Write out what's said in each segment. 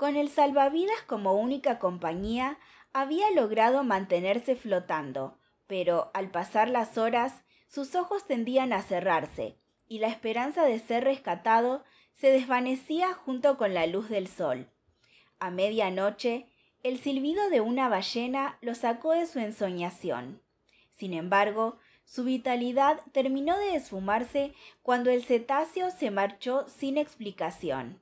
Con el salvavidas como única compañía, había logrado mantenerse flotando, pero al pasar las horas, sus ojos tendían a cerrarse, y la esperanza de ser rescatado se desvanecía junto con la luz del sol. A medianoche, el silbido de una ballena lo sacó de su ensoñación. Sin embargo, su vitalidad terminó de esfumarse cuando el cetáceo se marchó sin explicación.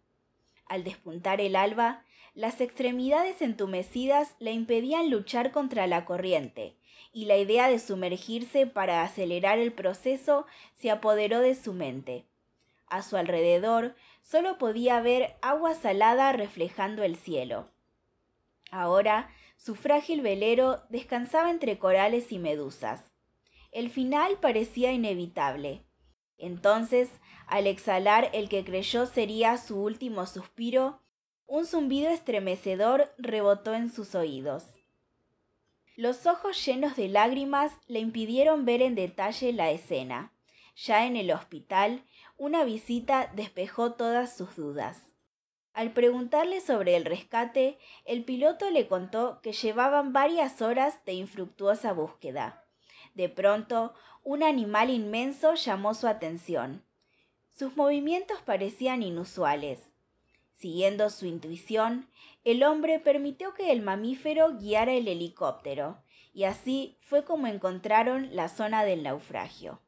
Al despuntar el alba, las extremidades entumecidas le impedían luchar contra la corriente, y la idea de sumergirse para acelerar el proceso se apoderó de su mente. A su alrededor solo podía ver agua salada reflejando el cielo. Ahora su frágil velero descansaba entre corales y medusas. El final parecía inevitable. Entonces, al exhalar el que creyó sería su último suspiro, un zumbido estremecedor rebotó en sus oídos. Los ojos llenos de lágrimas le impidieron ver en detalle la escena. Ya en el hospital, una visita despejó todas sus dudas. Al preguntarle sobre el rescate, el piloto le contó que llevaban varias horas de infructuosa búsqueda. De pronto, un animal inmenso llamó su atención. Sus movimientos parecían inusuales. Siguiendo su intuición, el hombre permitió que el mamífero guiara el helicóptero, y así fue como encontraron la zona del naufragio.